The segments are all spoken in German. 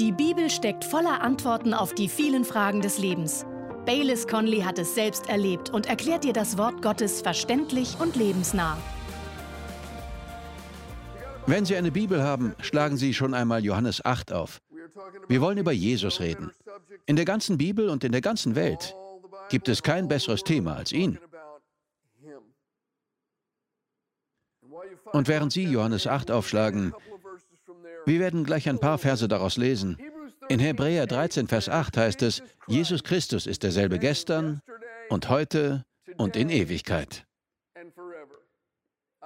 Die Bibel steckt voller Antworten auf die vielen Fragen des Lebens. Baylis Conley hat es selbst erlebt und erklärt dir das Wort Gottes verständlich und lebensnah. Wenn Sie eine Bibel haben, schlagen Sie schon einmal Johannes 8 auf. Wir wollen über Jesus reden. In der ganzen Bibel und in der ganzen Welt gibt es kein besseres Thema als ihn. Und während Sie Johannes 8 aufschlagen, wir werden gleich ein paar Verse daraus lesen. In Hebräer 13, Vers 8 heißt es, Jesus Christus ist derselbe gestern und heute und in Ewigkeit.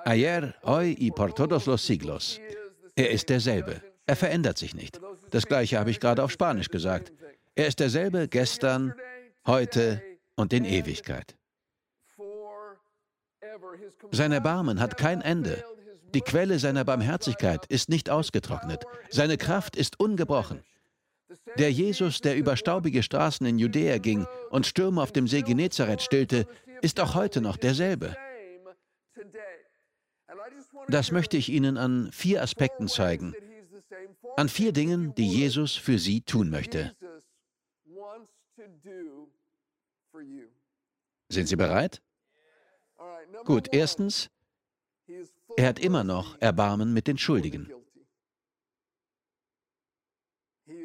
Ayer, hoy y por todos los siglos. Er ist derselbe. Er verändert sich nicht. Das gleiche habe ich gerade auf Spanisch gesagt. Er ist derselbe gestern, heute und in Ewigkeit. Sein Erbarmen hat kein Ende. Die Quelle seiner Barmherzigkeit ist nicht ausgetrocknet. Seine Kraft ist ungebrochen. Der Jesus, der über staubige Straßen in Judäa ging und Stürme auf dem See Genezareth stillte, ist auch heute noch derselbe. Das möchte ich Ihnen an vier Aspekten zeigen. An vier Dingen, die Jesus für Sie tun möchte. Sind Sie bereit? Gut, erstens, er hat immer noch Erbarmen mit den Schuldigen.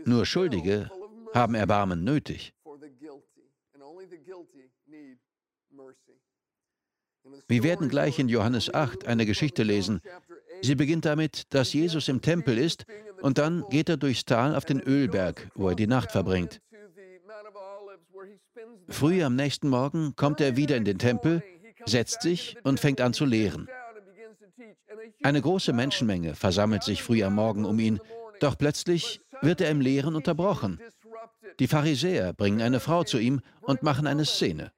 Nur Schuldige haben Erbarmen nötig. Wir werden gleich in Johannes 8 eine Geschichte lesen. Sie beginnt damit, dass Jesus im Tempel ist und dann geht er durchs Tal auf den Ölberg, wo er die Nacht verbringt. Früh am nächsten Morgen kommt er wieder in den Tempel, setzt sich und fängt an zu lehren. Eine große Menschenmenge versammelt sich früh am Morgen um ihn, doch plötzlich wird er im Lehren unterbrochen. Die Pharisäer bringen eine Frau zu ihm und machen eine Szene.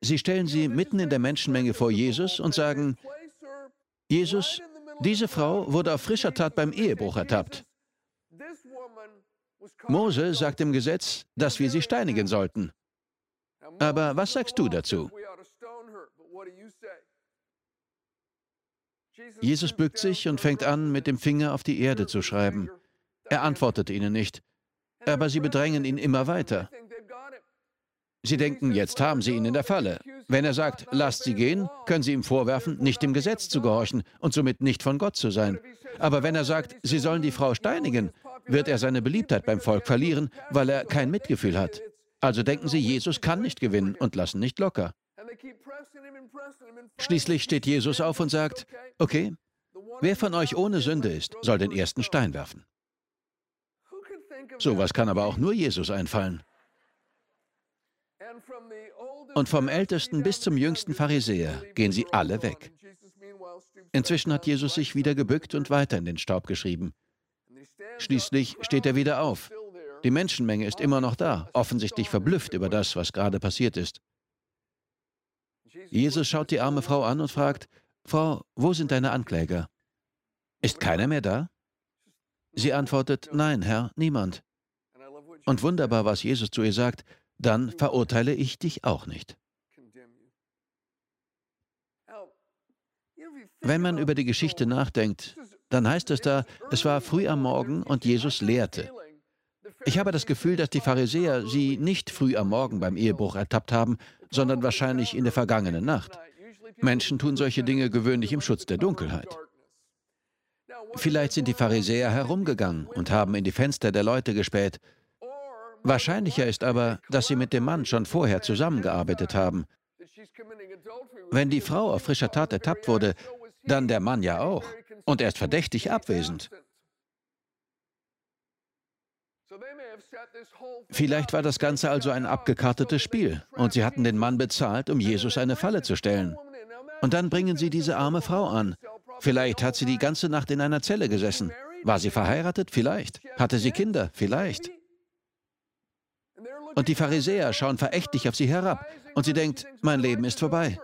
Sie stellen sie mitten in der Menschenmenge vor Jesus und sagen, Jesus, diese Frau wurde auf frischer Tat beim Ehebruch ertappt. Mose sagt im Gesetz, dass wir sie steinigen sollten. Aber was sagst du dazu? Jesus bückt sich und fängt an, mit dem Finger auf die Erde zu schreiben. Er antwortet ihnen nicht, aber sie bedrängen ihn immer weiter. Sie denken, jetzt haben sie ihn in der Falle. Wenn er sagt, lasst sie gehen, können sie ihm vorwerfen, nicht dem Gesetz zu gehorchen und somit nicht von Gott zu sein. Aber wenn er sagt, sie sollen die Frau steinigen, wird er seine Beliebtheit beim Volk verlieren, weil er kein Mitgefühl hat. Also denken sie, Jesus kann nicht gewinnen und lassen nicht locker. Schließlich steht Jesus auf und sagt, okay, wer von euch ohne Sünde ist, soll den ersten Stein werfen. Sowas kann aber auch nur Jesus einfallen. Und vom Ältesten bis zum jüngsten Pharisäer gehen sie alle weg. Inzwischen hat Jesus sich wieder gebückt und weiter in den Staub geschrieben. Schließlich steht er wieder auf. Die Menschenmenge ist immer noch da, offensichtlich verblüfft über das, was gerade passiert ist. Jesus schaut die arme Frau an und fragt, Frau, wo sind deine Ankläger? Ist keiner mehr da? Sie antwortet, Nein, Herr, niemand. Und wunderbar, was Jesus zu ihr sagt, dann verurteile ich dich auch nicht. Wenn man über die Geschichte nachdenkt, dann heißt es da, es war früh am Morgen und Jesus lehrte. Ich habe das Gefühl, dass die Pharisäer sie nicht früh am Morgen beim Ehebruch ertappt haben, sondern wahrscheinlich in der vergangenen Nacht. Menschen tun solche Dinge gewöhnlich im Schutz der Dunkelheit. Vielleicht sind die Pharisäer herumgegangen und haben in die Fenster der Leute gespäht. Wahrscheinlicher ist aber, dass sie mit dem Mann schon vorher zusammengearbeitet haben. Wenn die Frau auf frischer Tat ertappt wurde, dann der Mann ja auch. Und er ist verdächtig abwesend. Vielleicht war das Ganze also ein abgekartetes Spiel und sie hatten den Mann bezahlt, um Jesus eine Falle zu stellen. Und dann bringen sie diese arme Frau an. Vielleicht hat sie die ganze Nacht in einer Zelle gesessen. War sie verheiratet? Vielleicht. Hatte sie Kinder? Vielleicht. Und die Pharisäer schauen verächtlich auf sie herab und sie denkt, mein Leben ist vorbei.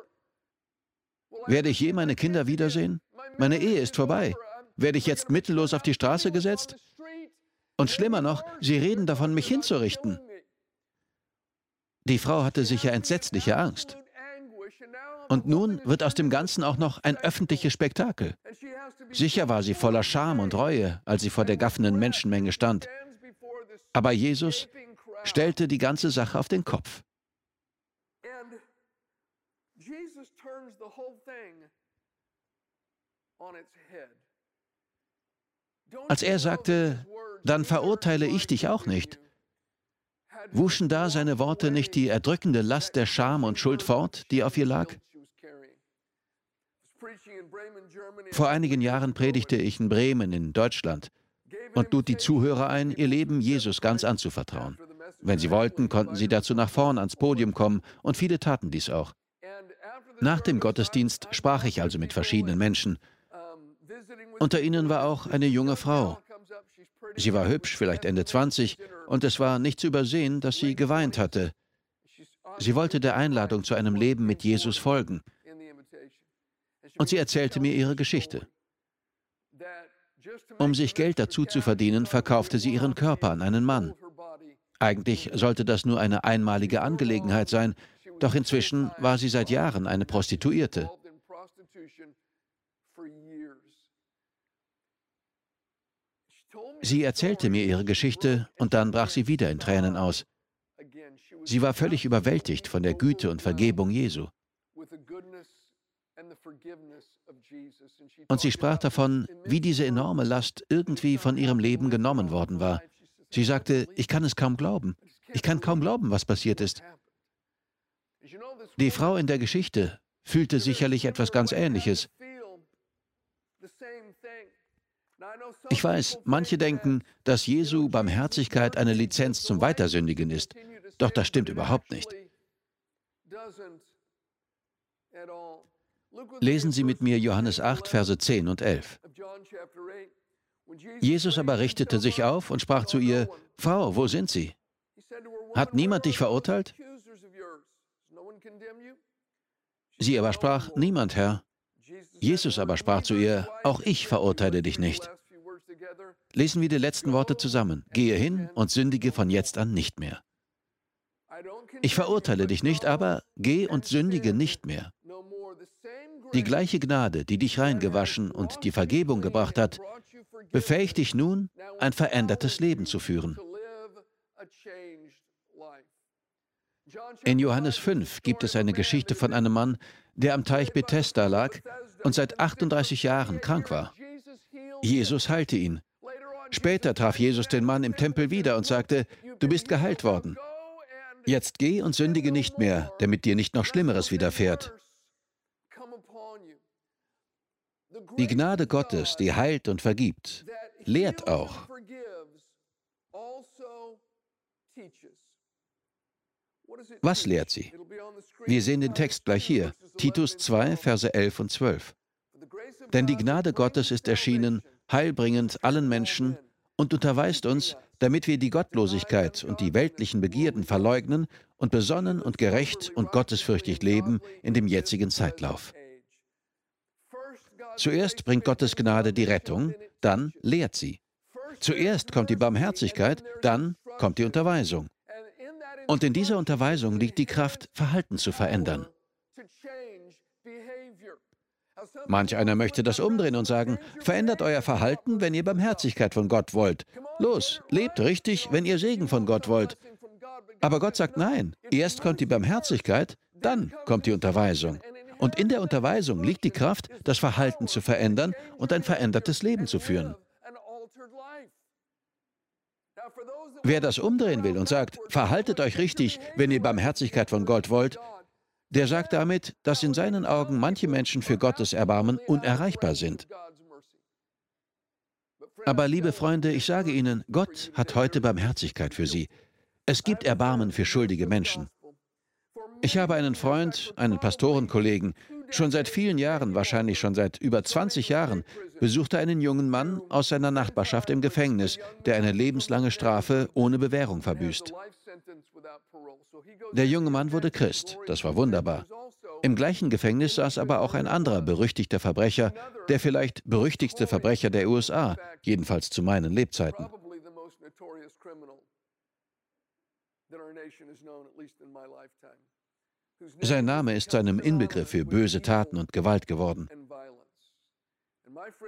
Werde ich je meine Kinder wiedersehen? Meine Ehe ist vorbei. Werde ich jetzt mittellos auf die Straße gesetzt? Und schlimmer noch, sie reden davon, mich hinzurichten. Die Frau hatte sicher entsetzliche Angst. Und nun wird aus dem Ganzen auch noch ein öffentliches Spektakel. Sicher war sie voller Scham und Reue, als sie vor der gaffenden Menschenmenge stand. Aber Jesus stellte die ganze Sache auf den Kopf. Als er sagte, dann verurteile ich dich auch nicht, wuschen da seine Worte nicht die erdrückende Last der Scham und Schuld fort, die auf ihr lag? Vor einigen Jahren predigte ich in Bremen in Deutschland und lud die Zuhörer ein, ihr Leben Jesus ganz anzuvertrauen. Wenn sie wollten, konnten sie dazu nach vorn ans Podium kommen und viele taten dies auch. Nach dem Gottesdienst sprach ich also mit verschiedenen Menschen. Unter ihnen war auch eine junge Frau. Sie war hübsch, vielleicht Ende 20, und es war nicht zu übersehen, dass sie geweint hatte. Sie wollte der Einladung zu einem Leben mit Jesus folgen. Und sie erzählte mir ihre Geschichte. Um sich Geld dazu zu verdienen, verkaufte sie ihren Körper an einen Mann. Eigentlich sollte das nur eine einmalige Angelegenheit sein, doch inzwischen war sie seit Jahren eine Prostituierte. Sie erzählte mir ihre Geschichte und dann brach sie wieder in Tränen aus. Sie war völlig überwältigt von der Güte und Vergebung Jesu. Und sie sprach davon, wie diese enorme Last irgendwie von ihrem Leben genommen worden war. Sie sagte, ich kann es kaum glauben. Ich kann kaum glauben, was passiert ist. Die Frau in der Geschichte fühlte sicherlich etwas ganz Ähnliches. Ich weiß, manche denken, dass Jesu Barmherzigkeit eine Lizenz zum Weitersündigen ist. Doch das stimmt überhaupt nicht. Lesen Sie mit mir Johannes 8, Verse 10 und 11. Jesus aber richtete sich auf und sprach zu ihr, Frau, wo sind sie? Hat niemand dich verurteilt? Sie aber sprach, niemand, Herr. Jesus aber sprach zu ihr, auch ich verurteile dich nicht. Lesen wir die letzten Worte zusammen. Gehe hin und sündige von jetzt an nicht mehr. Ich verurteile dich nicht, aber geh und sündige nicht mehr. Die gleiche Gnade, die dich reingewaschen und die Vergebung gebracht hat, befähigt dich nun, ein verändertes Leben zu führen. In Johannes 5 gibt es eine Geschichte von einem Mann, der am Teich Bethesda lag und seit 38 Jahren krank war. Jesus heilte ihn. Später traf Jesus den Mann im Tempel wieder und sagte, du bist geheilt worden. Jetzt geh und sündige nicht mehr, damit dir nicht noch Schlimmeres widerfährt. Die Gnade Gottes, die heilt und vergibt, lehrt auch. Was lehrt sie? Wir sehen den Text gleich hier. Titus 2, Verse 11 und 12. Denn die Gnade Gottes ist erschienen, heilbringend allen Menschen und unterweist uns, damit wir die Gottlosigkeit und die weltlichen Begierden verleugnen und besonnen und gerecht und gottesfürchtig leben in dem jetzigen Zeitlauf. Zuerst bringt Gottes Gnade die Rettung, dann lehrt sie. Zuerst kommt die Barmherzigkeit, dann kommt die Unterweisung. Und in dieser Unterweisung liegt die Kraft, Verhalten zu verändern. Manch einer möchte das umdrehen und sagen, verändert euer Verhalten, wenn ihr Barmherzigkeit von Gott wollt. Los, lebt richtig, wenn ihr Segen von Gott wollt. Aber Gott sagt nein, erst kommt die Barmherzigkeit, dann kommt die Unterweisung. Und in der Unterweisung liegt die Kraft, das Verhalten zu verändern und ein verändertes Leben zu führen. Wer das umdrehen will und sagt, verhaltet euch richtig, wenn ihr Barmherzigkeit von Gott wollt, der sagt damit, dass in seinen Augen manche Menschen für Gottes Erbarmen unerreichbar sind. Aber liebe Freunde, ich sage Ihnen, Gott hat heute Barmherzigkeit für Sie. Es gibt Erbarmen für schuldige Menschen. Ich habe einen Freund, einen Pastorenkollegen, schon seit vielen Jahren, wahrscheinlich schon seit über 20 Jahren, besuchte einen jungen Mann aus seiner Nachbarschaft im Gefängnis, der eine lebenslange Strafe ohne Bewährung verbüßt. Der junge Mann wurde Christ, das war wunderbar. Im gleichen Gefängnis saß aber auch ein anderer berüchtigter Verbrecher, der vielleicht berüchtigste Verbrecher der USA, jedenfalls zu meinen Lebzeiten. Sein Name ist zu einem Inbegriff für böse Taten und Gewalt geworden.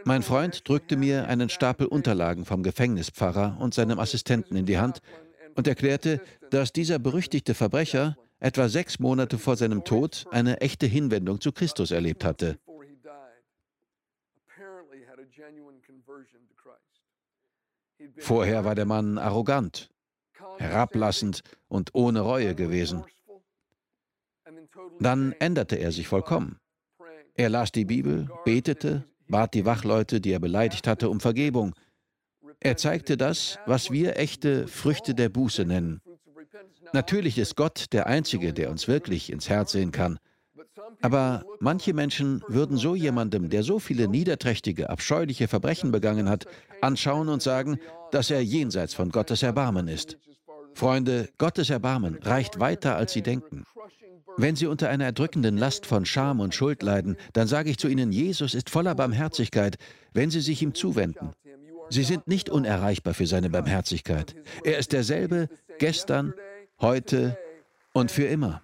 Mein Freund drückte mir einen Stapel Unterlagen vom Gefängnispfarrer und seinem Assistenten in die Hand und erklärte, dass dieser berüchtigte Verbrecher etwa sechs Monate vor seinem Tod eine echte Hinwendung zu Christus erlebt hatte. Vorher war der Mann arrogant, herablassend und ohne Reue gewesen. Dann änderte er sich vollkommen. Er las die Bibel, betete, bat die Wachleute, die er beleidigt hatte, um Vergebung. Er zeigte das, was wir echte Früchte der Buße nennen. Natürlich ist Gott der Einzige, der uns wirklich ins Herz sehen kann. Aber manche Menschen würden so jemandem, der so viele niederträchtige, abscheuliche Verbrechen begangen hat, anschauen und sagen, dass er jenseits von Gottes Erbarmen ist. Freunde, Gottes Erbarmen reicht weiter, als Sie denken. Wenn Sie unter einer erdrückenden Last von Scham und Schuld leiden, dann sage ich zu Ihnen, Jesus ist voller Barmherzigkeit, wenn Sie sich ihm zuwenden. Sie sind nicht unerreichbar für seine Barmherzigkeit. Er ist derselbe gestern, heute und für immer.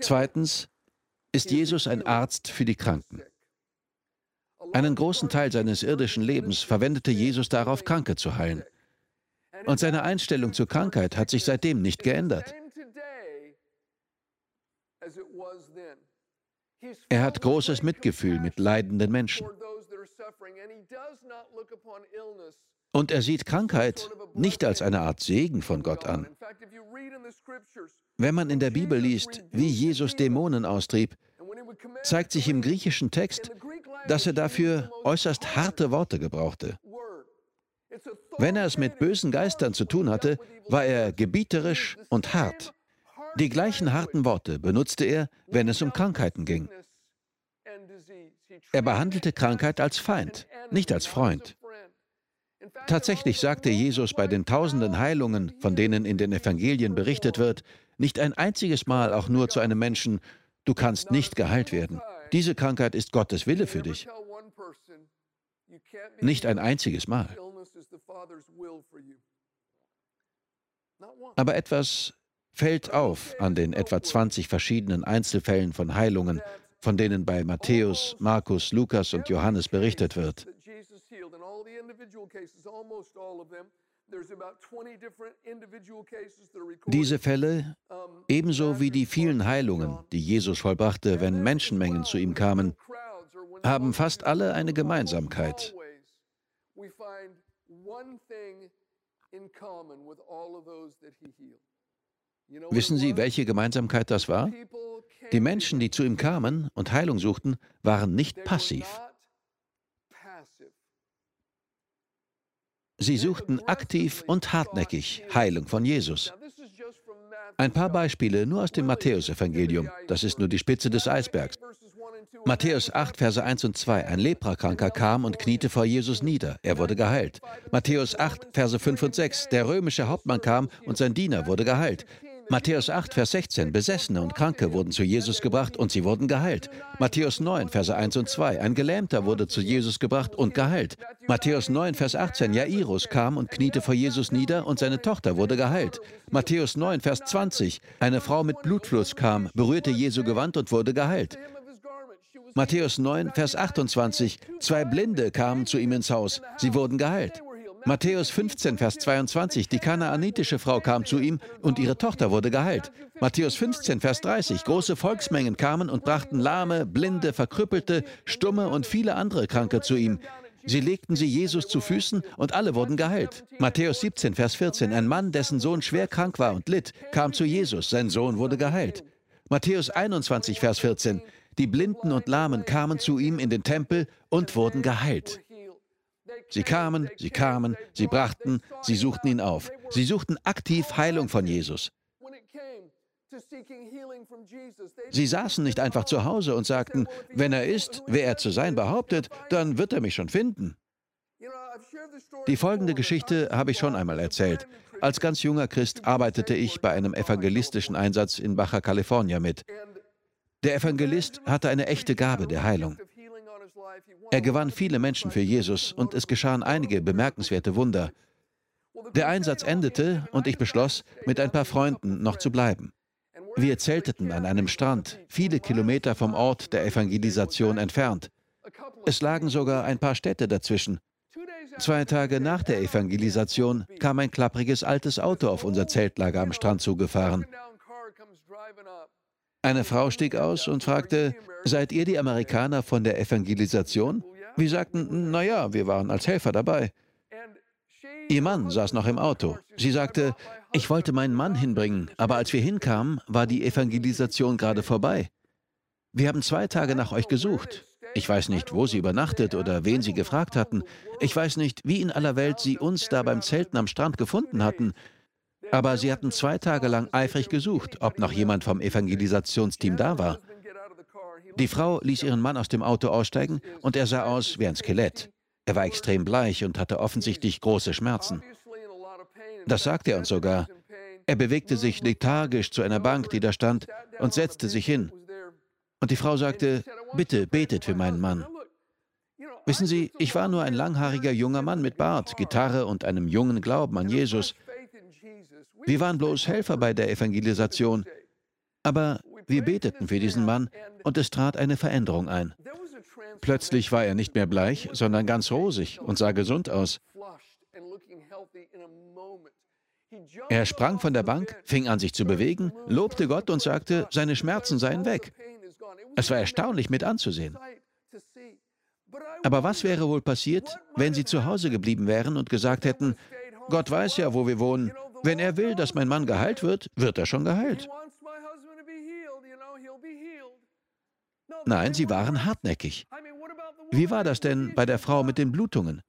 Zweitens ist Jesus ein Arzt für die Kranken. Einen großen Teil seines irdischen Lebens verwendete Jesus darauf, Kranke zu heilen. Und seine Einstellung zur Krankheit hat sich seitdem nicht geändert. Er hat großes Mitgefühl mit leidenden Menschen. Und er sieht Krankheit nicht als eine Art Segen von Gott an. Wenn man in der Bibel liest, wie Jesus Dämonen austrieb, zeigt sich im griechischen Text, dass er dafür äußerst harte Worte gebrauchte. Wenn er es mit bösen Geistern zu tun hatte, war er gebieterisch und hart. Die gleichen harten Worte benutzte er, wenn es um Krankheiten ging. Er behandelte Krankheit als Feind, nicht als Freund. Tatsächlich sagte Jesus bei den tausenden Heilungen, von denen in den Evangelien berichtet wird, nicht ein einziges Mal auch nur zu einem Menschen, du kannst nicht geheilt werden. Diese Krankheit ist Gottes Wille für dich. Nicht ein einziges Mal. Aber etwas fällt auf an den etwa 20 verschiedenen Einzelfällen von Heilungen, von denen bei Matthäus, Markus, Lukas und Johannes berichtet wird. Diese Fälle, ebenso wie die vielen Heilungen, die Jesus vollbrachte, wenn Menschenmengen zu ihm kamen, haben fast alle eine Gemeinsamkeit. Wissen Sie, welche Gemeinsamkeit das war? Die Menschen, die zu ihm kamen und Heilung suchten, waren nicht passiv. Sie suchten aktiv und hartnäckig Heilung von Jesus. Ein paar Beispiele nur aus dem Matthäusevangelium. Das ist nur die Spitze des Eisbergs. Matthäus 8, Verse 1 und 2. Ein Leprakranker kam und kniete vor Jesus nieder. Er wurde geheilt. Matthäus 8, Verse 5 und 6. Der römische Hauptmann kam und sein Diener wurde geheilt. Matthäus 8, Vers 16. Besessene und Kranke wurden zu Jesus gebracht und sie wurden geheilt. Matthäus 9, Verse 1 und 2. Ein Gelähmter wurde zu Jesus gebracht und geheilt. Matthäus 9, Vers 18. Jairus kam und kniete vor Jesus nieder und seine Tochter wurde geheilt. Matthäus 9, Vers 20. Eine Frau mit Blutfluss kam, berührte Jesu Gewand und wurde geheilt. Matthäus 9, Vers 28. Zwei Blinde kamen zu ihm ins Haus. Sie wurden geheilt. Matthäus 15, Vers 22, die kanaanitische Frau kam zu ihm und ihre Tochter wurde geheilt. Matthäus 15, Vers 30, große Volksmengen kamen und brachten Lahme, Blinde, Verkrüppelte, Stumme und viele andere Kranke zu ihm. Sie legten sie Jesus zu Füßen und alle wurden geheilt. Matthäus 17, Vers 14, ein Mann, dessen Sohn schwer krank war und litt, kam zu Jesus, sein Sohn wurde geheilt. Matthäus 21, Vers 14, die Blinden und Lahmen kamen zu ihm in den Tempel und wurden geheilt. Sie kamen, sie kamen, sie brachten, sie suchten ihn auf. Sie suchten aktiv Heilung von Jesus. Sie saßen nicht einfach zu Hause und sagten, wenn er ist, wer er zu sein behauptet, dann wird er mich schon finden. Die folgende Geschichte habe ich schon einmal erzählt. Als ganz junger Christ arbeitete ich bei einem evangelistischen Einsatz in Baja California mit. Der Evangelist hatte eine echte Gabe der Heilung. Er gewann viele Menschen für Jesus und es geschahen einige bemerkenswerte Wunder. Der Einsatz endete und ich beschloss, mit ein paar Freunden noch zu bleiben. Wir zelteten an einem Strand, viele Kilometer vom Ort der Evangelisation entfernt. Es lagen sogar ein paar Städte dazwischen. Zwei Tage nach der Evangelisation kam ein klappriges altes Auto auf unser Zeltlager am Strand zugefahren. Eine Frau stieg aus und fragte, seid ihr die Amerikaner von der Evangelisation? Wir sagten, naja, wir waren als Helfer dabei. Ihr Mann saß noch im Auto. Sie sagte, ich wollte meinen Mann hinbringen, aber als wir hinkamen, war die Evangelisation gerade vorbei. Wir haben zwei Tage nach euch gesucht. Ich weiß nicht, wo sie übernachtet oder wen sie gefragt hatten. Ich weiß nicht, wie in aller Welt sie uns da beim Zelten am Strand gefunden hatten. Aber sie hatten zwei Tage lang eifrig gesucht, ob noch jemand vom Evangelisationsteam da war. Die Frau ließ ihren Mann aus dem Auto aussteigen und er sah aus wie ein Skelett. Er war extrem bleich und hatte offensichtlich große Schmerzen. Das sagte er uns sogar. Er bewegte sich lethargisch zu einer Bank, die da stand, und setzte sich hin. Und die Frau sagte, bitte betet für meinen Mann. Wissen Sie, ich war nur ein langhaariger junger Mann mit Bart, Gitarre und einem jungen Glauben an Jesus. Wir waren bloß Helfer bei der Evangelisation. Aber wir beteten für diesen Mann und es trat eine Veränderung ein. Plötzlich war er nicht mehr bleich, sondern ganz rosig und sah gesund aus. Er sprang von der Bank, fing an sich zu bewegen, lobte Gott und sagte, seine Schmerzen seien weg. Es war erstaunlich mit anzusehen. Aber was wäre wohl passiert, wenn sie zu Hause geblieben wären und gesagt hätten, Gott weiß ja, wo wir wohnen. Wenn er will, dass mein Mann geheilt wird, wird er schon geheilt. Nein, sie waren hartnäckig. Wie war das denn bei der Frau mit den Blutungen?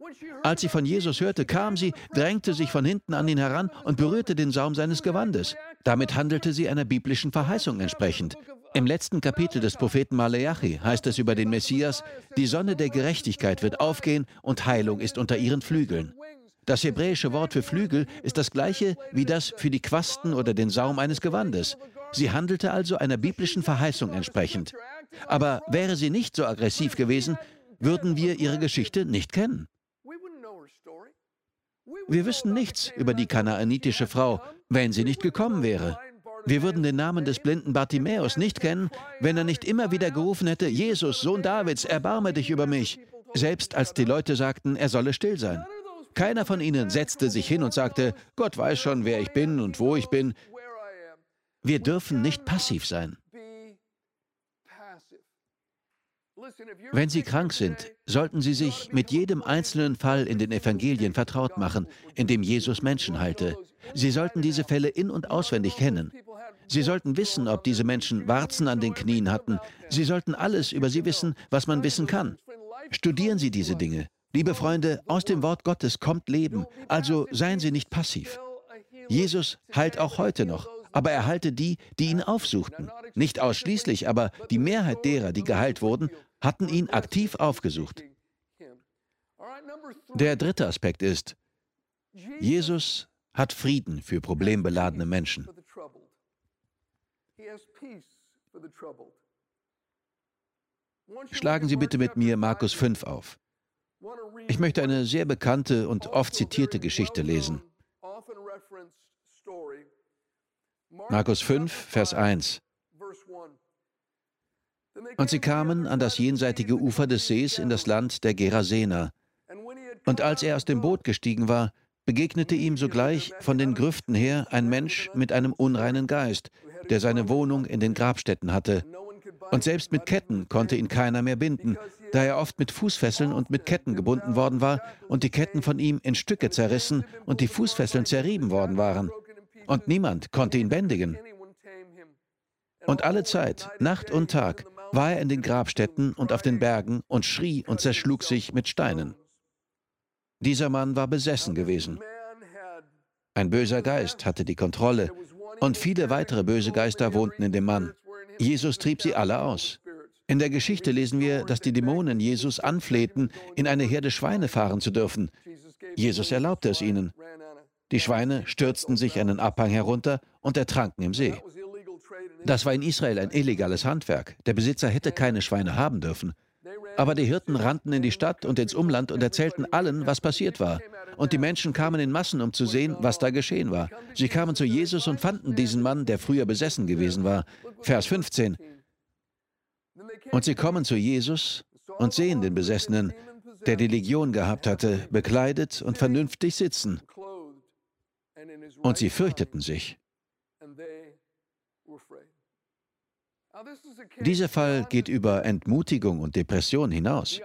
Als sie von Jesus hörte, kam sie, drängte sich von hinten an ihn heran und berührte den Saum seines Gewandes. Damit handelte sie einer biblischen Verheißung entsprechend. Im letzten Kapitel des Propheten Maleachi heißt es über den Messias, die Sonne der Gerechtigkeit wird aufgehen und Heilung ist unter ihren Flügeln. Das hebräische Wort für Flügel ist das gleiche wie das für die Quasten oder den Saum eines Gewandes. Sie handelte also einer biblischen Verheißung entsprechend. Aber wäre sie nicht so aggressiv gewesen, würden wir ihre Geschichte nicht kennen. Wir wissen nichts über die kanaanitische Frau, wenn sie nicht gekommen wäre. Wir würden den Namen des blinden Bartimäus nicht kennen, wenn er nicht immer wieder gerufen hätte, Jesus, Sohn Davids, erbarme dich über mich, selbst als die Leute sagten, er solle still sein. Keiner von ihnen setzte sich hin und sagte, Gott weiß schon, wer ich bin und wo ich bin. Wir dürfen nicht passiv sein. Wenn Sie krank sind, sollten Sie sich mit jedem einzelnen Fall in den Evangelien vertraut machen, in dem Jesus Menschen heilte. Sie sollten diese Fälle in und auswendig kennen. Sie sollten wissen, ob diese Menschen Warzen an den Knien hatten. Sie sollten alles über sie wissen, was man wissen kann. Studieren Sie diese Dinge. Liebe Freunde, aus dem Wort Gottes kommt Leben, also seien Sie nicht passiv. Jesus heilt auch heute noch, aber er heilte die, die ihn aufsuchten. Nicht ausschließlich, aber die Mehrheit derer, die geheilt wurden, hatten ihn aktiv aufgesucht. Der dritte Aspekt ist, Jesus hat Frieden für problembeladene Menschen. Schlagen Sie bitte mit mir Markus 5 auf. Ich möchte eine sehr bekannte und oft zitierte Geschichte lesen. Markus 5, Vers 1. Und sie kamen an das jenseitige Ufer des Sees in das Land der Gerasener. Und als er aus dem Boot gestiegen war, begegnete ihm sogleich von den Grüften her ein Mensch mit einem unreinen Geist, der seine Wohnung in den Grabstätten hatte. Und selbst mit Ketten konnte ihn keiner mehr binden, da er oft mit Fußfesseln und mit Ketten gebunden worden war und die Ketten von ihm in Stücke zerrissen und die Fußfesseln zerrieben worden waren. Und niemand konnte ihn bändigen. Und alle Zeit, Nacht und Tag, war er in den Grabstätten und auf den Bergen und schrie und zerschlug sich mit Steinen. Dieser Mann war besessen gewesen. Ein böser Geist hatte die Kontrolle und viele weitere böse Geister wohnten in dem Mann. Jesus trieb sie alle aus. In der Geschichte lesen wir, dass die Dämonen Jesus anflehten, in eine Herde Schweine fahren zu dürfen. Jesus erlaubte es ihnen. Die Schweine stürzten sich einen Abhang herunter und ertranken im See. Das war in Israel ein illegales Handwerk. Der Besitzer hätte keine Schweine haben dürfen. Aber die Hirten rannten in die Stadt und ins Umland und erzählten allen, was passiert war. und die Menschen kamen in Massen, um zu sehen, was da geschehen war. Sie kamen zu Jesus und fanden diesen Mann, der früher besessen gewesen war. Vers 15. Und sie kommen zu Jesus und sehen den Besessenen, der die Legion gehabt hatte, bekleidet und vernünftig sitzen. Und sie fürchteten sich. Dieser Fall geht über Entmutigung und Depression hinaus.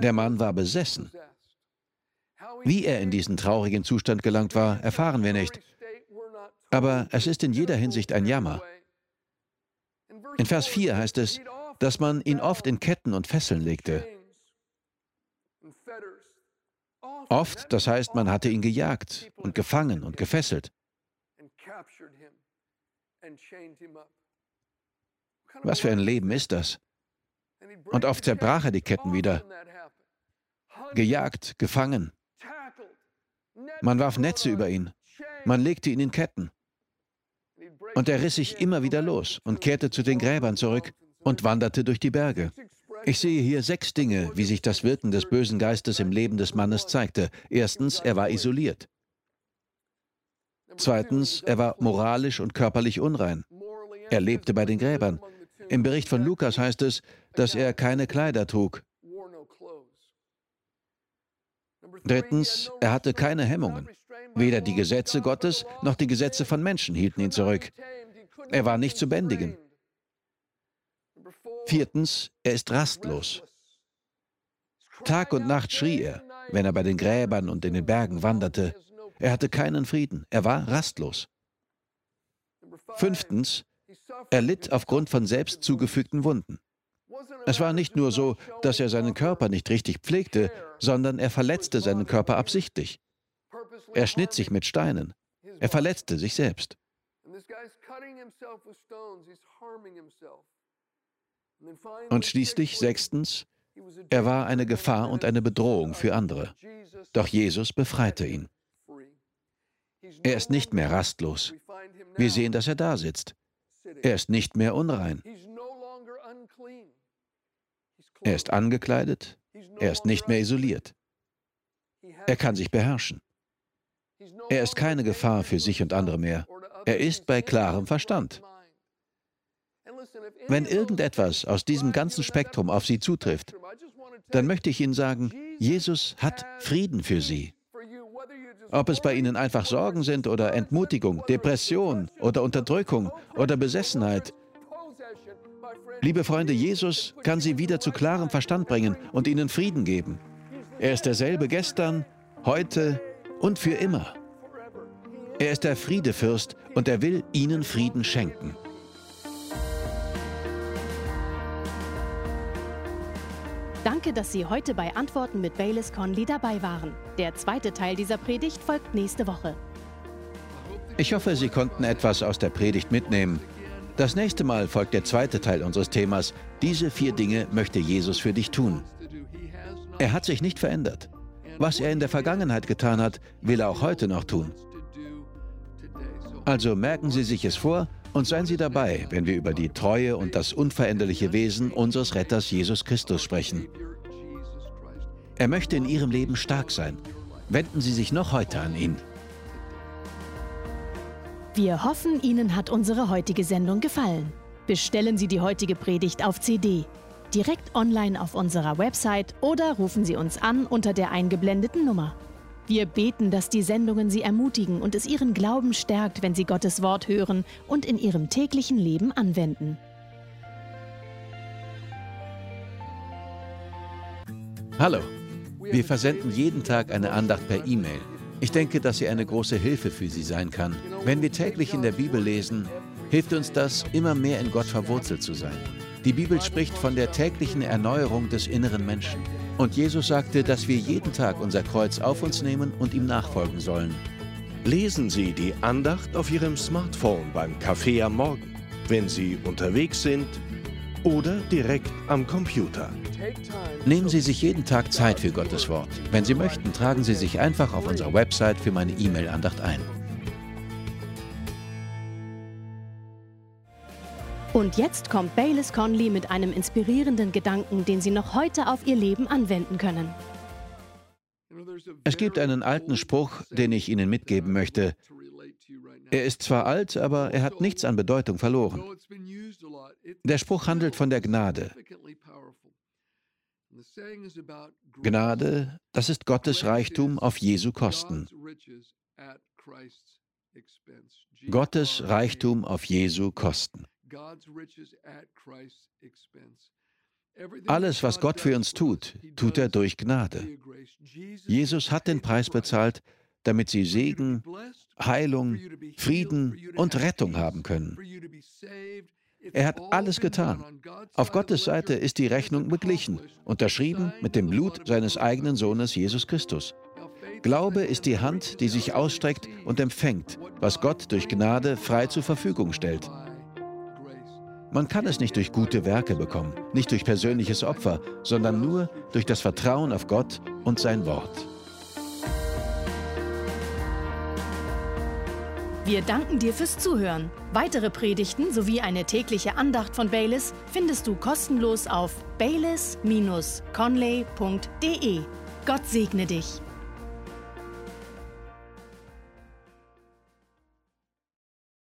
Der Mann war besessen. Wie er in diesen traurigen Zustand gelangt war, erfahren wir nicht. Aber es ist in jeder Hinsicht ein Jammer. In Vers 4 heißt es, dass man ihn oft in Ketten und Fesseln legte. Oft, das heißt, man hatte ihn gejagt und gefangen und gefesselt. Was für ein Leben ist das? Und oft zerbrach er die Ketten wieder. Gejagt, gefangen. Man warf Netze über ihn. Man legte ihn in Ketten. Und er riss sich immer wieder los und kehrte zu den Gräbern zurück und wanderte durch die Berge. Ich sehe hier sechs Dinge, wie sich das Wirken des bösen Geistes im Leben des Mannes zeigte. Erstens, er war isoliert. Zweitens, er war moralisch und körperlich unrein. Er lebte bei den Gräbern. Im Bericht von Lukas heißt es, dass er keine Kleider trug. Drittens, er hatte keine Hemmungen. Weder die Gesetze Gottes noch die Gesetze von Menschen hielten ihn zurück. Er war nicht zu bändigen. Viertens, er ist rastlos. Tag und Nacht schrie er, wenn er bei den Gräbern und in den Bergen wanderte. Er hatte keinen Frieden, er war rastlos. Fünftens, er litt aufgrund von selbst zugefügten Wunden. Es war nicht nur so, dass er seinen Körper nicht richtig pflegte, sondern er verletzte seinen Körper absichtlich. Er schnitt sich mit Steinen. Er verletzte sich selbst. Und schließlich sechstens, er war eine Gefahr und eine Bedrohung für andere. Doch Jesus befreite ihn. Er ist nicht mehr rastlos. Wir sehen, dass er da sitzt. Er ist nicht mehr unrein. Er ist angekleidet. Er ist nicht mehr isoliert. Er kann sich beherrschen. Er ist keine Gefahr für sich und andere mehr. Er ist bei klarem Verstand. Wenn irgendetwas aus diesem ganzen Spektrum auf Sie zutrifft, dann möchte ich Ihnen sagen, Jesus hat Frieden für Sie. Ob es bei Ihnen einfach Sorgen sind oder Entmutigung, Depression oder Unterdrückung oder Besessenheit. Liebe Freunde, Jesus kann Sie wieder zu klarem Verstand bringen und Ihnen Frieden geben. Er ist derselbe gestern, heute und für immer. Er ist der Friedefürst und er will Ihnen Frieden schenken. Danke, dass Sie heute bei Antworten mit Baylis Conley dabei waren. Der zweite Teil dieser Predigt folgt nächste Woche. Ich hoffe, Sie konnten etwas aus der Predigt mitnehmen. Das nächste Mal folgt der zweite Teil unseres Themas. Diese vier Dinge möchte Jesus für dich tun. Er hat sich nicht verändert. Was er in der Vergangenheit getan hat, will er auch heute noch tun. Also merken Sie sich es vor und seien Sie dabei, wenn wir über die Treue und das unveränderliche Wesen unseres Retters Jesus Christus sprechen. Er möchte in Ihrem Leben stark sein. Wenden Sie sich noch heute an ihn. Wir hoffen, Ihnen hat unsere heutige Sendung gefallen. Bestellen Sie die heutige Predigt auf CD, direkt online auf unserer Website oder rufen Sie uns an unter der eingeblendeten Nummer. Wir beten, dass die Sendungen Sie ermutigen und es Ihren Glauben stärkt, wenn Sie Gottes Wort hören und in Ihrem täglichen Leben anwenden. Hallo, wir versenden jeden Tag eine Andacht per E-Mail. Ich denke, dass sie eine große Hilfe für Sie sein kann. Wenn wir täglich in der Bibel lesen, hilft uns das, immer mehr in Gott verwurzelt zu sein. Die Bibel spricht von der täglichen Erneuerung des inneren Menschen. Und Jesus sagte, dass wir jeden Tag unser Kreuz auf uns nehmen und ihm nachfolgen sollen. Lesen Sie die Andacht auf Ihrem Smartphone beim Kaffee am Morgen, wenn Sie unterwegs sind oder direkt am Computer. Nehmen Sie sich jeden Tag Zeit für Gottes Wort. Wenn Sie möchten, tragen Sie sich einfach auf unserer Website für meine E-Mail-Andacht ein. Und jetzt kommt Baylis Conley mit einem inspirierenden Gedanken, den Sie noch heute auf Ihr Leben anwenden können. Es gibt einen alten Spruch, den ich Ihnen mitgeben möchte. Er ist zwar alt, aber er hat nichts an Bedeutung verloren. Der Spruch handelt von der Gnade. Gnade, das ist Gottes Reichtum auf Jesu Kosten. Gottes Reichtum auf Jesu Kosten. Alles, was Gott für uns tut, tut er durch Gnade. Jesus hat den Preis bezahlt, damit sie Segen, Heilung, Frieden und Rettung haben können. Er hat alles getan. Auf Gottes Seite ist die Rechnung beglichen, unterschrieben mit dem Blut seines eigenen Sohnes Jesus Christus. Glaube ist die Hand, die sich ausstreckt und empfängt, was Gott durch Gnade frei zur Verfügung stellt. Man kann es nicht durch gute Werke bekommen, nicht durch persönliches Opfer, sondern nur durch das Vertrauen auf Gott und sein Wort. Wir danken dir fürs Zuhören. Weitere Predigten sowie eine tägliche Andacht von Baylis findest du kostenlos auf baylis-conley.de. Gott segne dich.